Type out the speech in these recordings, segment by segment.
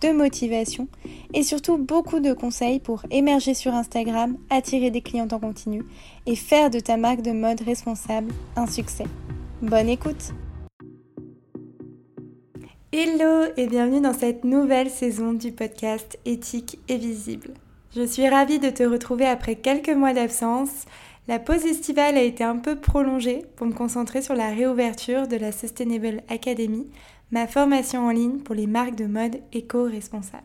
de motivation et surtout beaucoup de conseils pour émerger sur Instagram, attirer des clients en continu et faire de ta marque de mode responsable un succès. Bonne écoute Hello et bienvenue dans cette nouvelle saison du podcast Éthique et Visible. Je suis ravie de te retrouver après quelques mois d'absence. La pause estivale a été un peu prolongée pour me concentrer sur la réouverture de la Sustainable Academy ma formation en ligne pour les marques de mode éco-responsables.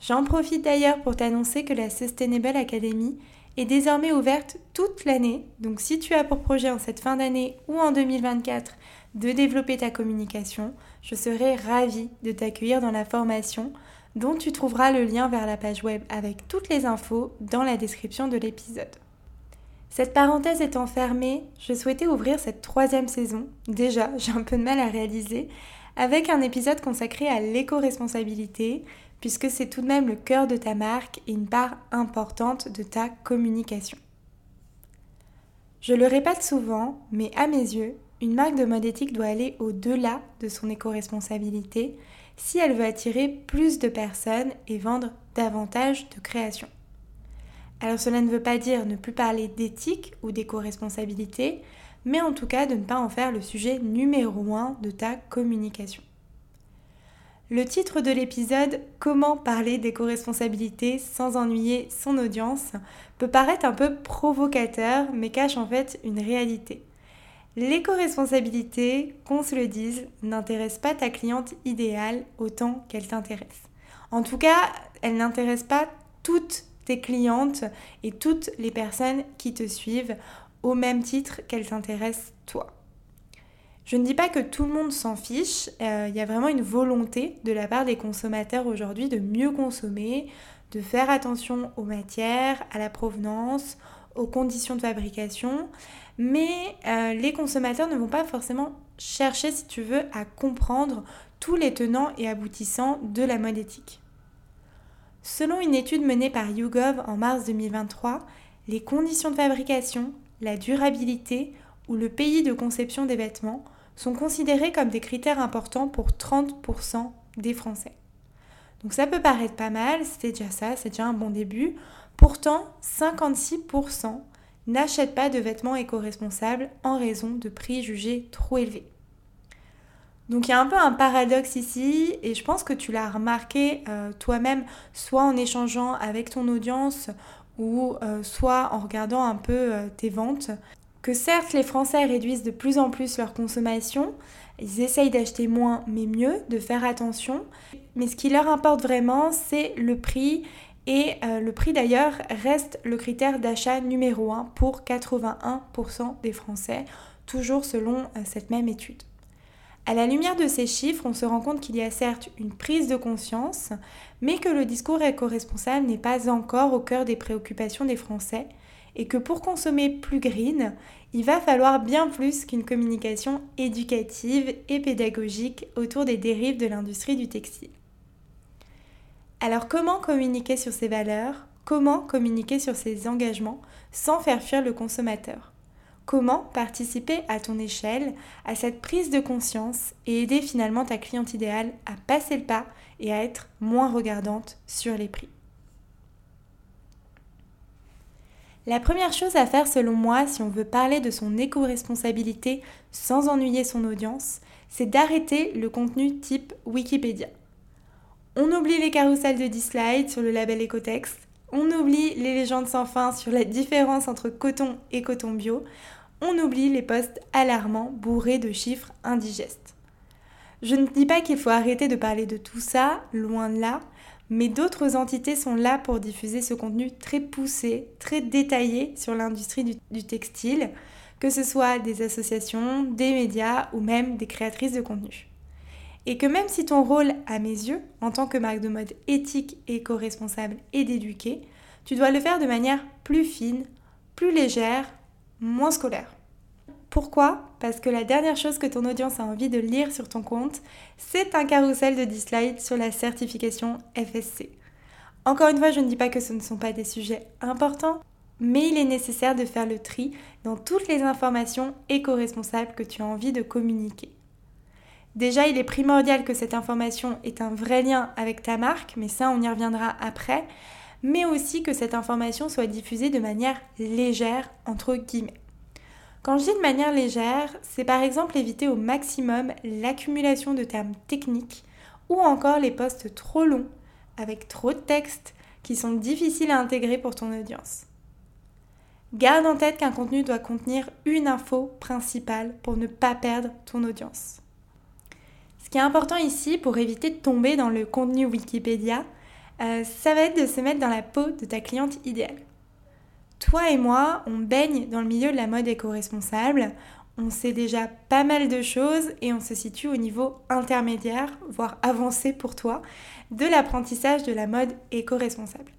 J'en profite d'ailleurs pour t'annoncer que la Sustainable Academy est désormais ouverte toute l'année, donc si tu as pour projet en cette fin d'année ou en 2024 de développer ta communication, je serai ravie de t'accueillir dans la formation dont tu trouveras le lien vers la page web avec toutes les infos dans la description de l'épisode. Cette parenthèse étant fermée, je souhaitais ouvrir cette troisième saison. Déjà, j'ai un peu de mal à réaliser, avec un épisode consacré à l'éco-responsabilité, puisque c'est tout de même le cœur de ta marque et une part importante de ta communication. Je le répète souvent, mais à mes yeux, une marque de mode éthique doit aller au-delà de son éco-responsabilité si elle veut attirer plus de personnes et vendre davantage de créations. Alors cela ne veut pas dire ne plus parler d'éthique ou d'éco-responsabilité, mais en tout cas de ne pas en faire le sujet numéro un de ta communication. Le titre de l'épisode Comment parler d'éco-responsabilité sans ennuyer son audience peut paraître un peu provocateur, mais cache en fait une réalité. L'éco-responsabilité, qu'on se le dise, n'intéresse pas ta cliente idéale autant qu'elle t'intéresse. En tout cas, elle n'intéresse pas toutes tes clientes et toutes les personnes qui te suivent au même titre qu'elle t'intéresse toi. Je ne dis pas que tout le monde s'en fiche, euh, il y a vraiment une volonté de la part des consommateurs aujourd'hui de mieux consommer, de faire attention aux matières, à la provenance, aux conditions de fabrication, mais euh, les consommateurs ne vont pas forcément chercher, si tu veux, à comprendre tous les tenants et aboutissants de la mode éthique. Selon une étude menée par YouGov en mars 2023, les conditions de fabrication, la durabilité ou le pays de conception des vêtements sont considérés comme des critères importants pour 30% des Français. Donc ça peut paraître pas mal, c'est déjà ça, c'est déjà un bon début. Pourtant, 56% n'achètent pas de vêtements éco-responsables en raison de prix jugés trop élevés. Donc il y a un peu un paradoxe ici et je pense que tu l'as remarqué euh, toi-même, soit en échangeant avec ton audience ou euh, soit en regardant un peu euh, tes ventes, que certes les Français réduisent de plus en plus leur consommation, ils essayent d'acheter moins mais mieux, de faire attention, mais ce qui leur importe vraiment c'est le prix et euh, le prix d'ailleurs reste le critère d'achat numéro 1 pour 81% des Français, toujours selon cette même étude. À la lumière de ces chiffres, on se rend compte qu'il y a certes une prise de conscience, mais que le discours éco-responsable n'est pas encore au cœur des préoccupations des Français et que pour consommer plus green, il va falloir bien plus qu'une communication éducative et pédagogique autour des dérives de l'industrie du textile. Alors comment communiquer sur ces valeurs? Comment communiquer sur ces engagements sans faire fuir le consommateur? Comment participer à ton échelle à cette prise de conscience et aider finalement ta cliente idéale à passer le pas et à être moins regardante sur les prix? La première chose à faire selon moi si on veut parler de son éco-responsabilité sans ennuyer son audience, c'est d'arrêter le contenu type Wikipédia. On oublie les carousels de 10 slides sur le label Ecotex, on oublie les légendes sans fin sur la différence entre coton et coton bio, on oublie les postes alarmants bourrés de chiffres indigestes. Je ne dis pas qu'il faut arrêter de parler de tout ça, loin de là, mais d'autres entités sont là pour diffuser ce contenu très poussé, très détaillé sur l'industrie du, textile, que ce soit des associations, des médias ou même des créatrices de contenu. Et que même si ton rôle, à mes yeux, en tant que marque de mode éthique, éco-responsable et d'éduquer, tu dois le faire de manière plus fine, plus légère, moins scolaire. Pourquoi? Parce que la dernière chose que ton audience a envie de lire sur ton compte, c'est un carrousel de 10 slides sur la certification FSC. Encore une fois, je ne dis pas que ce ne sont pas des sujets importants, mais il est nécessaire de faire le tri dans toutes les informations éco-responsables que tu as envie de communiquer. Déjà, il est primordial que cette information ait un vrai lien avec ta marque, mais ça, on y reviendra après, mais aussi que cette information soit diffusée de manière légère, entre guillemets. Quand je dis de manière légère, c'est par exemple éviter au maximum l'accumulation de termes techniques ou encore les posts trop longs avec trop de textes qui sont difficiles à intégrer pour ton audience. Garde en tête qu'un contenu doit contenir une info principale pour ne pas perdre ton audience. Ce qui est important ici pour éviter de tomber dans le contenu Wikipédia, euh, ça va être de se mettre dans la peau de ta cliente idéale. Toi et moi, on baigne dans le milieu de la mode éco-responsable, on sait déjà pas mal de choses et on se situe au niveau intermédiaire, voire avancé pour toi, de l'apprentissage de la mode éco-responsable.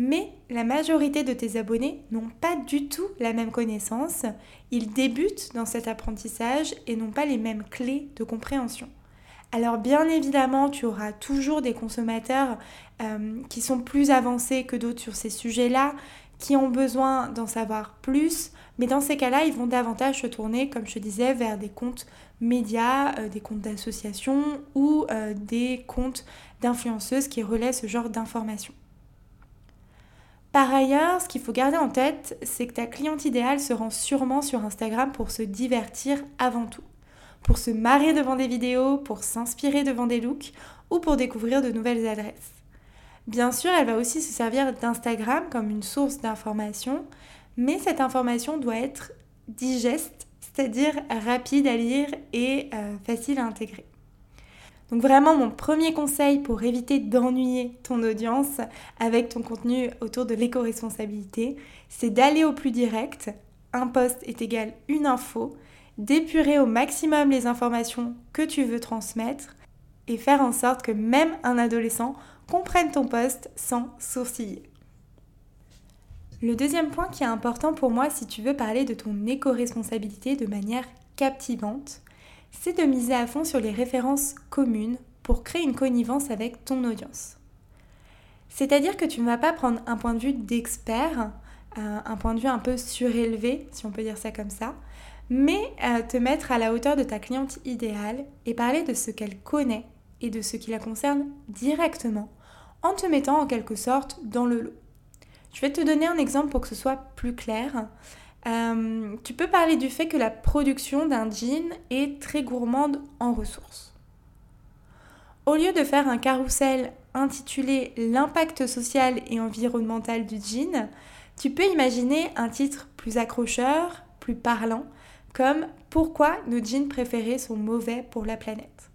Mais la majorité de tes abonnés n'ont pas du tout la même connaissance, ils débutent dans cet apprentissage et n'ont pas les mêmes clés de compréhension. Alors bien évidemment, tu auras toujours des consommateurs euh, qui sont plus avancés que d'autres sur ces sujets-là, qui ont besoin d'en savoir plus, mais dans ces cas-là, ils vont davantage se tourner, comme je disais, vers des comptes médias, euh, des comptes d'associations ou euh, des comptes d'influenceuses qui relaient ce genre d'informations. Par ailleurs, ce qu'il faut garder en tête, c'est que ta cliente idéale se rend sûrement sur Instagram pour se divertir avant tout, pour se marrer devant des vidéos, pour s'inspirer devant des looks ou pour découvrir de nouvelles adresses. Bien sûr, elle va aussi se servir d'Instagram comme une source d'information, mais cette information doit être digeste, c'est-à-dire rapide à lire et euh, facile à intégrer. Donc vraiment, mon premier conseil pour éviter d'ennuyer ton audience avec ton contenu autour de l'éco-responsabilité, c'est d'aller au plus direct. Un post est égal une info, d'épurer au maximum les informations que tu veux transmettre et faire en sorte que même un adolescent comprenne ton post sans sourciller. Le deuxième point qui est important pour moi si tu veux parler de ton éco-responsabilité de manière captivante, c'est de miser à fond sur les références communes pour créer une connivence avec ton audience. C'est-à-dire que tu ne vas pas prendre un point de vue d'expert, euh, un point de vue un peu surélevé, si on peut dire ça comme ça, mais euh, te mettre à la hauteur de ta cliente idéale et parler de ce qu'elle connaît et de ce qui la concerne directement, en te mettant en quelque sorte dans le lot. Je vais te donner un exemple pour que ce soit plus clair. Euh, tu peux parler du fait que la production d'un jean est très gourmande en ressources. Au lieu de faire un carrousel intitulé L'impact social et environnemental du jean, tu peux imaginer un titre plus accrocheur, plus parlant, comme Pourquoi nos jeans préférés sont mauvais pour la planète?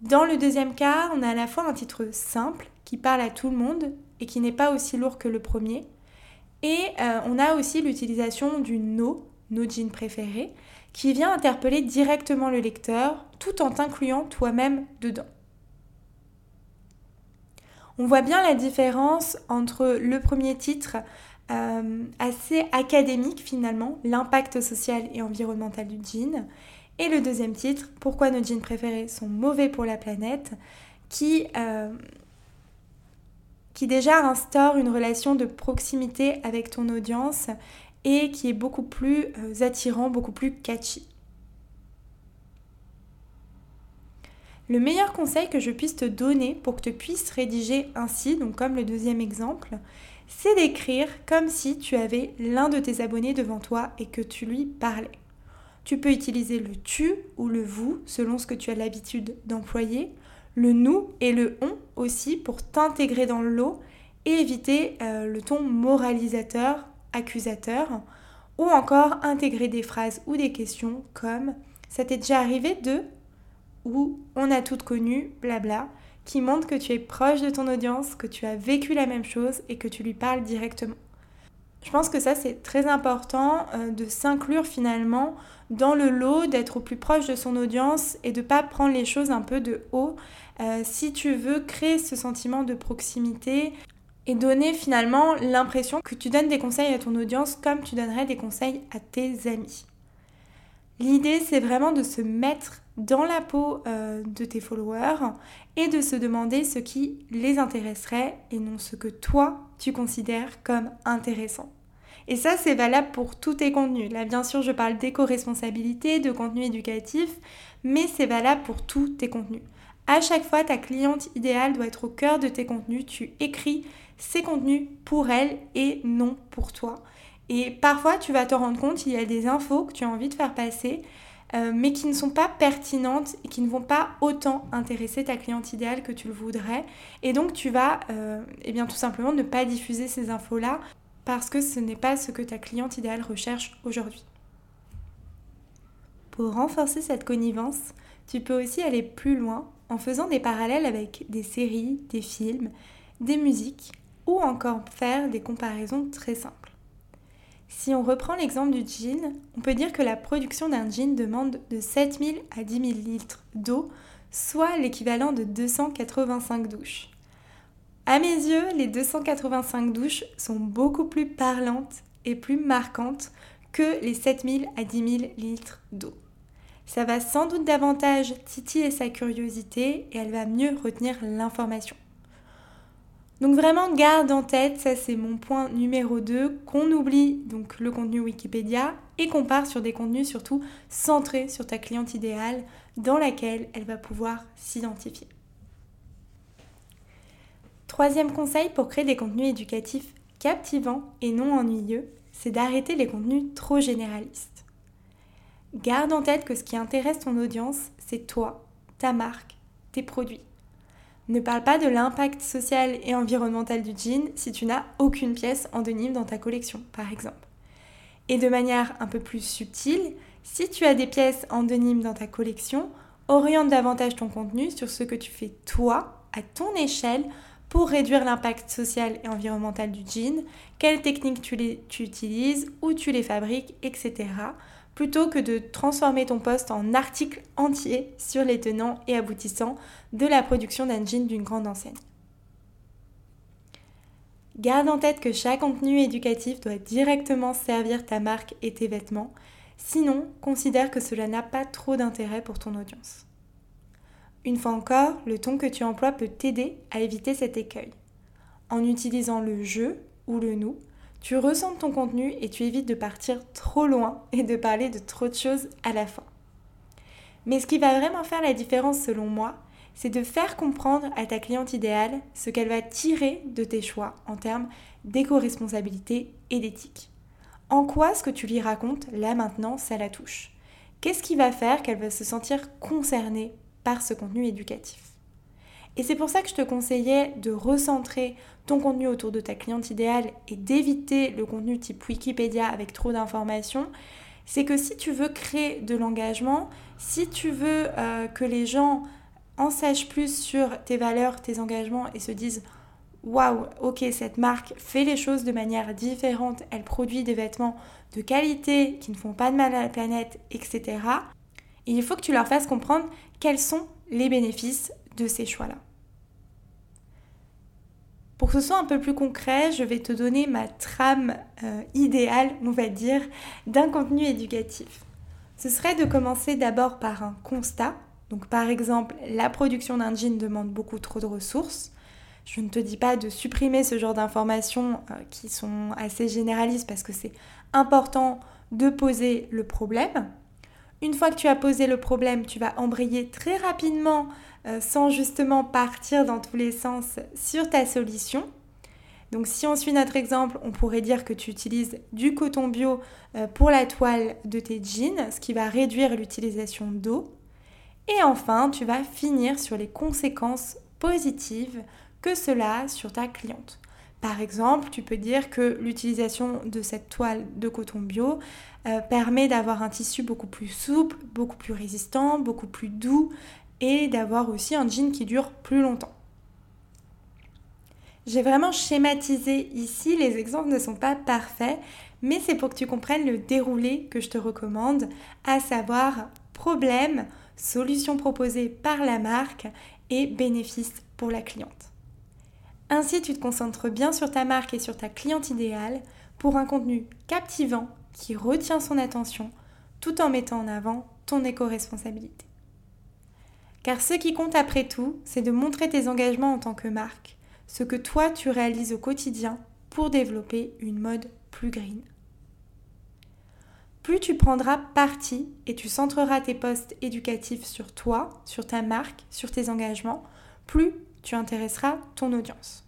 Dans le deuxième cas, on a à la fois un titre simple qui parle à tout le monde et qui n'est pas aussi lourd que le premier, et euh, on a aussi l'utilisation du no, nos jeans préférés, qui vient interpeller directement le lecteur tout en t'incluant toi-même dedans. On voit bien la différence entre le premier titre euh, assez académique finalement, l'impact social et environnemental du jean, et le deuxième titre, pourquoi nos jeans préférés sont mauvais pour la planète, qui euh, qui déjà instaure une relation de proximité avec ton audience et qui est beaucoup plus euh, attirant, beaucoup plus catchy. Le meilleur conseil que je puisse te donner pour que tu puisses rédiger ainsi, donc comme le deuxième exemple, c'est d'écrire comme si tu avais l'un de tes abonnés devant toi et que tu lui parlais. Tu peux utiliser le tu ou le vous selon ce que tu as l'habitude d'employer le nous et le on aussi pour t'intégrer dans le lot et éviter euh, le ton moralisateur, accusateur, ou encore intégrer des phrases ou des questions comme ça t'est déjà arrivé de? ou on a toutes connu, blabla, qui montre que tu es proche de ton audience, que tu as vécu la même chose et que tu lui parles directement. Je pense que ça c'est très important euh, de s'inclure finalement dans le lot, d'être au plus proche de son audience et de ne pas prendre les choses un peu de haut. Euh, si tu veux créer ce sentiment de proximité et donner finalement l'impression que tu donnes des conseils à ton audience comme tu donnerais des conseils à tes amis. L'idée, c'est vraiment de se mettre dans la peau euh, de tes followers et de se demander ce qui les intéresserait et non ce que toi, tu considères comme intéressant. Et ça, c'est valable pour tous tes contenus. Là, bien sûr, je parle d'éco-responsabilité, de contenu éducatif, mais c'est valable pour tous tes contenus. À chaque fois, ta cliente idéale doit être au cœur de tes contenus. Tu écris ces contenus pour elle et non pour toi. Et parfois, tu vas te rendre compte qu'il y a des infos que tu as envie de faire passer, euh, mais qui ne sont pas pertinentes et qui ne vont pas autant intéresser ta cliente idéale que tu le voudrais. Et donc, tu vas euh, eh bien, tout simplement ne pas diffuser ces infos-là parce que ce n'est pas ce que ta cliente idéale recherche aujourd'hui. Pour renforcer cette connivence, tu peux aussi aller plus loin en faisant des parallèles avec des séries, des films, des musiques ou encore faire des comparaisons très simples. Si on reprend l'exemple du jean, on peut dire que la production d'un jean demande de 7000 à 10 000 litres d'eau, soit l'équivalent de 285 douches. À mes yeux, les 285 douches sont beaucoup plus parlantes et plus marquantes que les 7000 à 10 000 litres d'eau. Ça va sans doute davantage titiller sa curiosité et elle va mieux retenir l'information. Donc vraiment garde en tête, ça c'est mon point numéro 2, qu'on oublie donc le contenu Wikipédia et qu'on part sur des contenus surtout centrés sur ta cliente idéale dans laquelle elle va pouvoir s'identifier. Troisième conseil pour créer des contenus éducatifs captivants et non ennuyeux, c'est d'arrêter les contenus trop généralistes. Garde en tête que ce qui intéresse ton audience, c'est toi, ta marque, tes produits. Ne parle pas de l'impact social et environnemental du jean si tu n'as aucune pièce en denim dans ta collection, par exemple. Et de manière un peu plus subtile, si tu as des pièces en denim dans ta collection, oriente davantage ton contenu sur ce que tu fais toi, à ton échelle, pour réduire l'impact social et environnemental du jean, quelles techniques tu, tu utilises, où tu les fabriques, etc plutôt que de transformer ton poste en article entier sur les tenants et aboutissants de la production d'un jean d'une grande enseigne. Garde en tête que chaque contenu éducatif doit directement servir ta marque et tes vêtements, sinon considère que cela n'a pas trop d'intérêt pour ton audience. Une fois encore, le ton que tu emploies peut t'aider à éviter cet écueil. En utilisant le je ou le nous, tu ressens ton contenu et tu évites de partir trop loin et de parler de trop de choses à la fin. Mais ce qui va vraiment faire la différence selon moi, c'est de faire comprendre à ta cliente idéale ce qu'elle va tirer de tes choix en termes d'éco-responsabilité et d'éthique. En quoi ce que tu lui racontes, là maintenant, ça la touche? Qu'est-ce qui va faire qu'elle va se sentir concernée par ce contenu éducatif? Et c'est pour ça que je te conseillais de recentrer ton contenu autour de ta cliente idéale et d'éviter le contenu type Wikipédia avec trop d'informations. C'est que si tu veux créer de l'engagement, si tu veux euh, que les gens en sachent plus sur tes valeurs, tes engagements et se disent waouh, ok, cette marque fait les choses de manière différente, elle produit des vêtements de qualité qui ne font pas de mal à la planète, etc. il faut que tu leur fasses comprendre quels sont les bénéfices de ces choix-là. Pour que ce soit un peu plus concret, je vais te donner ma trame euh, idéale, on va dire, d'un contenu éducatif. Ce serait de commencer d'abord par un constat. Donc par exemple, la production d'un jean demande beaucoup trop de ressources. Je ne te dis pas de supprimer ce genre d'informations euh, qui sont assez généralistes parce que c'est important de poser le problème. Une fois que tu as posé le problème, tu vas embrayer très rapidement, euh, sans justement partir dans tous les sens, sur ta solution. Donc si on suit notre exemple, on pourrait dire que tu utilises du coton bio euh, pour la toile de tes jeans, ce qui va réduire l'utilisation d'eau. Et enfin, tu vas finir sur les conséquences positives que cela a sur ta cliente. Par exemple, tu peux dire que l'utilisation de cette toile de coton bio euh, permet d'avoir un tissu beaucoup plus souple, beaucoup plus résistant, beaucoup plus doux et d'avoir aussi un jean qui dure plus longtemps. J'ai vraiment schématisé ici, les exemples ne sont pas parfaits, mais c'est pour que tu comprennes le déroulé que je te recommande, à savoir problème, solution proposée par la marque et bénéfice pour la cliente. Ainsi, tu te concentres bien sur ta marque et sur ta cliente idéale pour un contenu captivant qui retient son attention tout en mettant en avant ton éco-responsabilité. Car ce qui compte après tout, c'est de montrer tes engagements en tant que marque, ce que toi tu réalises au quotidien pour développer une mode plus green. Plus tu prendras parti et tu centreras tes postes éducatifs sur toi, sur ta marque, sur tes engagements, plus tu intéresseras ton audience.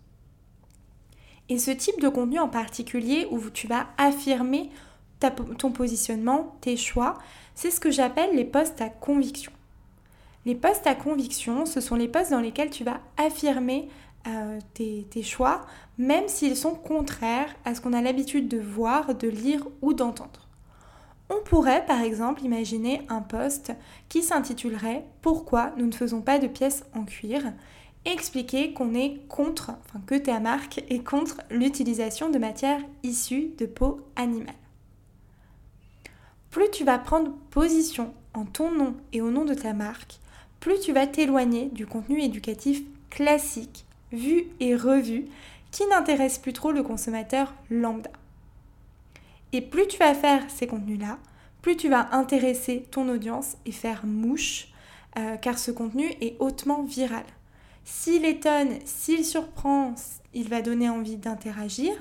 Et ce type de contenu en particulier où tu vas affirmer ton positionnement, tes choix, c'est ce que j'appelle les postes à conviction. Les postes à conviction, ce sont les postes dans lesquels tu vas affirmer euh, tes, tes, choix, même s'ils sont contraires à ce qu'on a l'habitude de voir, de lire ou d'entendre. On pourrait par exemple imaginer un poste qui s'intitulerait Pourquoi nous ne faisons pas de pièces en cuir? Expliquer qu'on est contre, enfin que ta marque est contre l'utilisation de matières issues de peau animale. Plus tu vas prendre position en ton nom et au nom de ta marque, plus tu vas t'éloigner du contenu éducatif classique, vu et revu, qui n'intéresse plus trop le consommateur lambda. Et plus tu vas faire ces contenus-là, plus tu vas intéresser ton audience et faire mouche, euh, car ce contenu est hautement viral. S'il étonne, s'il surprend, il va donner envie d'interagir,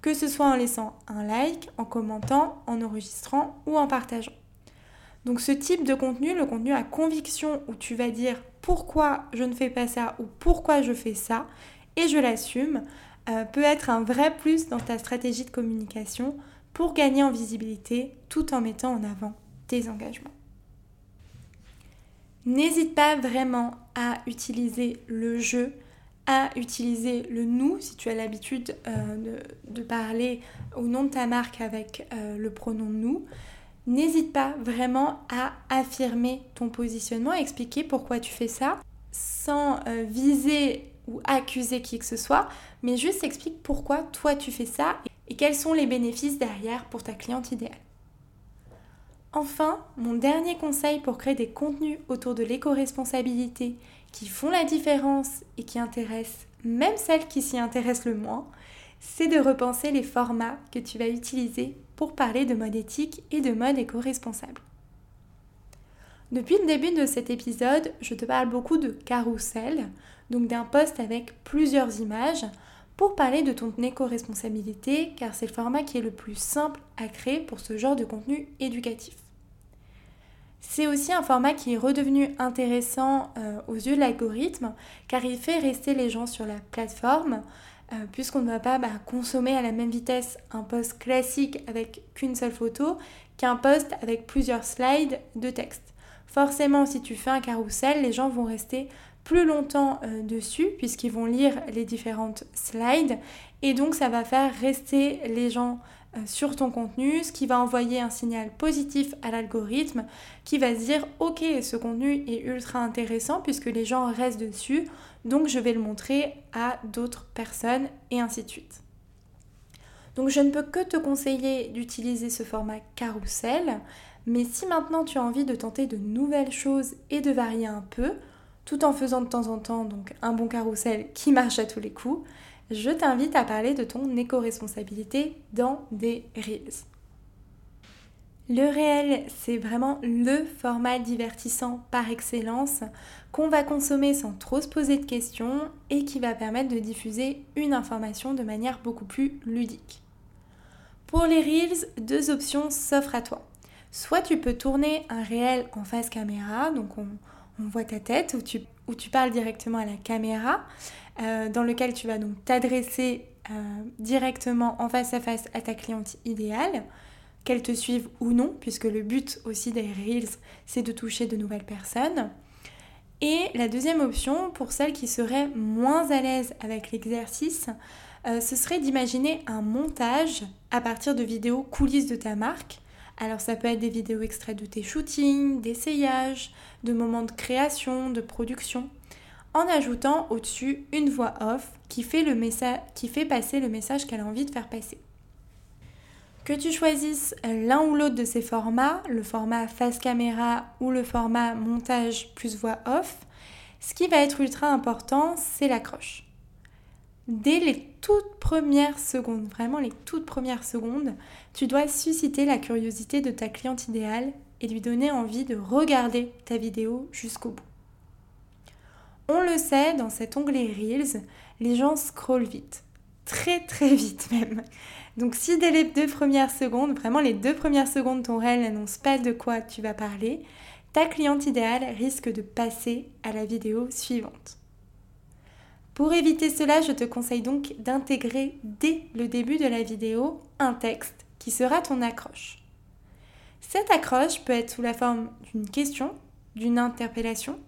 que ce soit en laissant un like, en commentant, en enregistrant ou en partageant. Donc ce type de contenu, le contenu à conviction où tu vas dire pourquoi je ne fais pas ça ou pourquoi je fais ça et je l'assume, euh, peut être un vrai plus dans ta stratégie de communication pour gagner en visibilité tout en mettant en avant tes engagements. N'hésite pas vraiment à utiliser le jeu, à utiliser le nous si tu as l'habitude euh, de, parler au nom de ta marque avec euh, le pronom nous. N'hésite pas vraiment à affirmer ton positionnement, expliquer pourquoi tu fais ça sans euh, viser ou accuser qui que ce soit, mais juste explique pourquoi toi tu fais ça et quels sont les bénéfices derrière pour ta cliente idéale. Enfin, mon dernier conseil pour créer des contenus autour de l'éco-responsabilité qui font la différence et qui intéressent même celles qui s'y intéressent le moins, c'est de repenser les formats que tu vas utiliser pour parler de mode éthique et de mode éco-responsable. Depuis le début de cet épisode, je te parle beaucoup de carrousel, donc d'un post avec plusieurs images, pour parler de ton éco-responsabilité, car c'est le format qui est le plus simple à créer pour ce genre de contenu éducatif. C'est aussi un format qui est redevenu intéressant euh, aux yeux de l'algorithme, car il fait rester les gens sur la plateforme, euh, puisqu'on ne va pas bah, consommer à la même vitesse un post classique avec qu'une seule photo qu'un post avec plusieurs slides de texte. Forcément, si tu fais un carrousel, les gens vont rester plus longtemps euh, dessus puisqu'ils vont lire les différentes slides et donc ça va faire rester les gens euh, sur ton contenu, ce qui va envoyer un signal positif à l'algorithme qui va se dire ok ce contenu est ultra intéressant puisque les gens restent dessus donc je vais le montrer à d'autres personnes et ainsi de suite. Donc je ne peux que te conseiller d'utiliser ce format carrousel mais si maintenant tu as envie de tenter de nouvelles choses et de varier un peu, tout en faisant de temps en temps un bon carrousel qui marche à tous les coups, je t'invite à parler de ton éco-responsabilité dans des Reels. Le réel, c'est vraiment le format divertissant par excellence qu'on va consommer sans trop se poser de questions et qui va permettre de diffuser une information de manière beaucoup plus ludique. Pour les Reels, deux options s'offrent à toi. Soit tu peux tourner un réel en face caméra, donc on, voit ta tête, où tu, où tu, parles directement à la caméra, euh, dans lequel tu vas donc t'adresser euh, directement en face à face à ta cliente idéale, qu'elle te suive ou non, puisque le but aussi des Reels, c'est de toucher de nouvelles personnes. Et la deuxième option, pour celles qui seraient moins à l'aise avec l'exercice, euh, ce serait d'imaginer un montage à partir de vidéos coulisses de ta marque alors ça peut être des vidéos extraites de tes shootings, d'essayages, de moments de création, de production, en ajoutant au-dessus une voix off qui fait, le qui fait passer le message qu'elle a envie de faire passer. Que tu choisisses l'un ou l'autre de ces formats, le format face caméra ou le format montage plus voix off, ce qui va être ultra important, c'est l'accroche. Dès les toutes premières secondes, vraiment les toutes premières secondes, tu dois susciter la curiosité de ta cliente idéale et lui donner envie de regarder ta vidéo jusqu'au bout. On le sait, dans cet onglet Reels, les gens scrollent vite. Très très vite même. Donc si dès les deux premières secondes, vraiment les deux premières secondes, ton réel n'annonce pas de quoi tu vas parler, ta cliente idéale risque de passer à la vidéo suivante. Pour éviter cela, je te conseille donc d'intégrer dès le début de la vidéo un texte qui sera ton accroche. Cette accroche peut être sous la forme d'une question, d'une interpellation.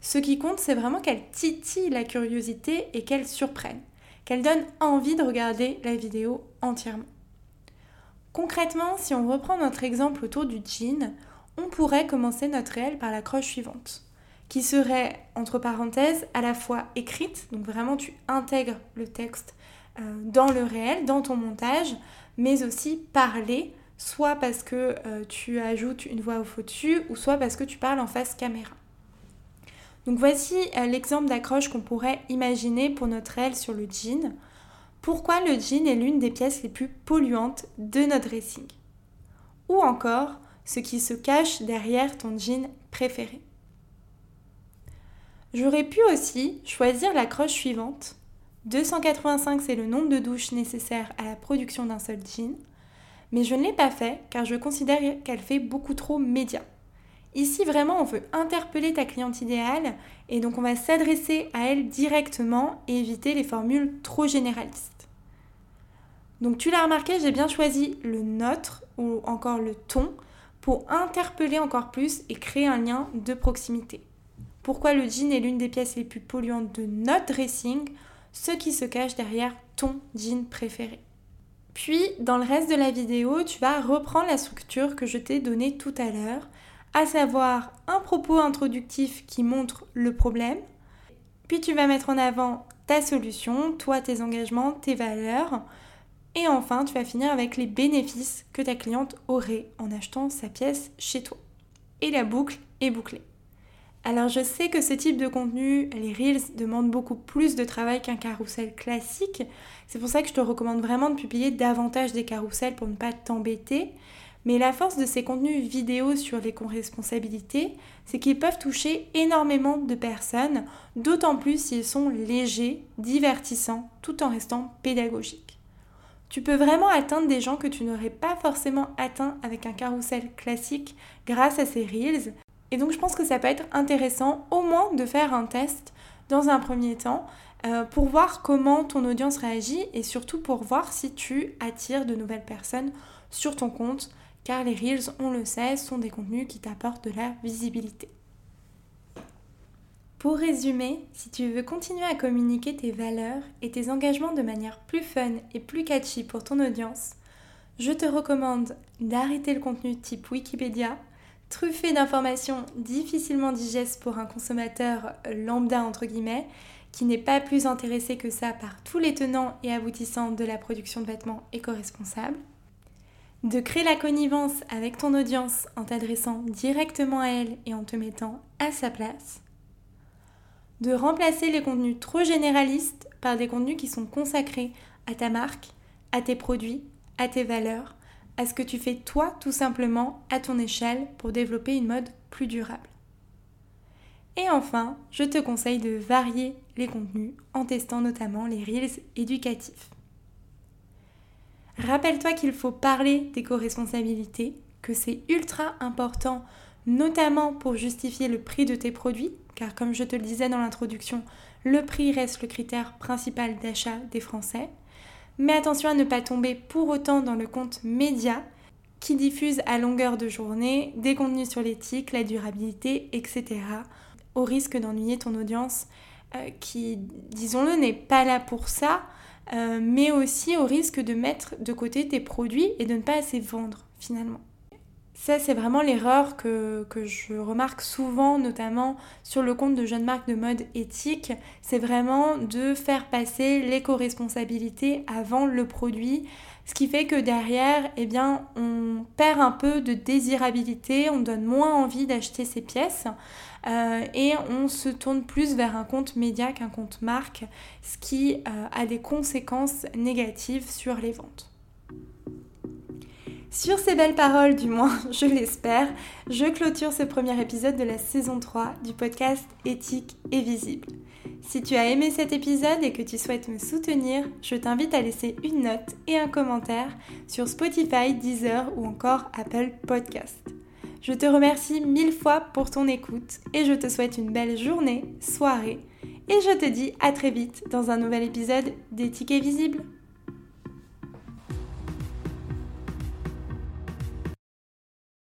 Ce qui compte, c'est vraiment qu'elle titille la curiosité et qu'elle surprenne, qu'elle donne envie de regarder la vidéo entièrement. Concrètement, si on reprend notre exemple autour du jean, on pourrait commencer notre réel par l'accroche suivante qui serait, entre parenthèses, à la fois écrite, donc vraiment tu intègres le texte euh, dans le réel, dans ton montage, mais aussi parlée, soit parce que euh, tu ajoutes une voix au dessus, ou soit parce que tu parles en face caméra. Donc voici euh, l'exemple d'accroche qu'on pourrait imaginer pour notre réel sur le jean. Pourquoi le jean est l'une des pièces les plus polluantes de notre dressing? Ou encore, ce qui se cache derrière ton jean préféré. J'aurais pu aussi choisir la croche suivante. 285 c'est le nombre de douches nécessaires à la production d'un seul jean, mais je ne l'ai pas fait car je considère qu'elle fait beaucoup trop média. Ici vraiment on veut interpeller ta cliente idéale et donc on va s'adresser à elle directement et éviter les formules trop généralistes. Donc tu l'as remarqué, j'ai bien choisi le neutre ou encore le ton pour interpeller encore plus et créer un lien de proximité pourquoi le jean est l'une des pièces les plus polluantes de notre dressing, ce qui se cache derrière ton jean préféré. Puis, dans le reste de la vidéo, tu vas reprendre la structure que je t'ai donnée tout à l'heure, à savoir un propos introductif qui montre le problème, puis tu vas mettre en avant ta solution, toi, tes engagements, tes valeurs, et enfin, tu vas finir avec les bénéfices que ta cliente aurait en achetant sa pièce chez toi. Et la boucle est bouclée. Alors je sais que ce type de contenu, les Reels, demandent beaucoup plus de travail qu'un carrousel classique. C'est pour ça que je te recommande vraiment de publier davantage des carousels pour ne pas t'embêter. Mais la force de ces contenus vidéo sur les responsabilités, c'est qu'ils peuvent toucher énormément de personnes, d'autant plus s'ils sont légers, divertissants, tout en restant pédagogiques. Tu peux vraiment atteindre des gens que tu n'aurais pas forcément atteint avec un carrousel classique grâce à ces reels, et donc je pense que ça peut être intéressant au moins de faire un test dans un premier temps euh, pour voir comment ton audience réagit et surtout pour voir si tu attires de nouvelles personnes sur ton compte car les Reels, on le sait, sont des contenus qui t'apportent de la visibilité. Pour résumer, si tu veux continuer à communiquer tes valeurs et tes engagements de manière plus fun et plus catchy pour ton audience, je te recommande d'arrêter le contenu type Wikipédia truffé d'informations difficilement digestes pour un consommateur lambda entre guillemets, qui n'est pas plus intéressé que ça par tous les tenants et aboutissants de la production de vêtements éco-responsables, de créer la connivence avec ton audience en t'adressant directement à elle et en te mettant à sa place, de remplacer les contenus trop généralistes par des contenus qui sont consacrés à ta marque, à tes produits, à tes valeurs, à ce que tu fais toi tout simplement à ton échelle pour développer une mode plus durable. Et enfin, je te conseille de varier les contenus en testant notamment les reels éducatifs. Rappelle-toi qu'il faut parler d'éco-responsabilité, que c'est ultra important, notamment pour justifier le prix de tes produits, car comme je te le disais dans l'introduction, le prix reste le critère principal d'achat des Français. Mais attention à ne pas tomber pour autant dans le compte média qui diffuse à longueur de journée des contenus sur l'éthique, la durabilité, etc. au risque d'ennuyer ton audience euh, qui, disons-le, n'est pas là pour ça, euh, mais aussi au risque de mettre de côté tes produits et de ne pas assez vendre finalement. Ça, c'est vraiment l'erreur que, je remarque souvent, notamment sur le compte de jeunes marques de mode éthique. C'est vraiment de faire passer l'éco-responsabilité avant le produit. Ce qui fait que derrière, eh bien, on perd un peu de désirabilité, on donne moins envie d'acheter ces pièces euh, et on se tourne plus vers un compte média qu'un compte marque, ce qui euh, a des conséquences négatives sur les ventes. Sur ces belles paroles, du moins je l'espère, je clôture ce premier épisode de la saison 3 du podcast Éthique et Visible. Si tu as aimé cet épisode et que tu souhaites me soutenir, je t'invite à laisser une note et un commentaire sur Spotify, Deezer ou encore Apple Podcast. Je te remercie mille fois pour ton écoute et je te souhaite une belle journée, soirée et je te dis à très vite dans un nouvel épisode d'Éthique et Visible.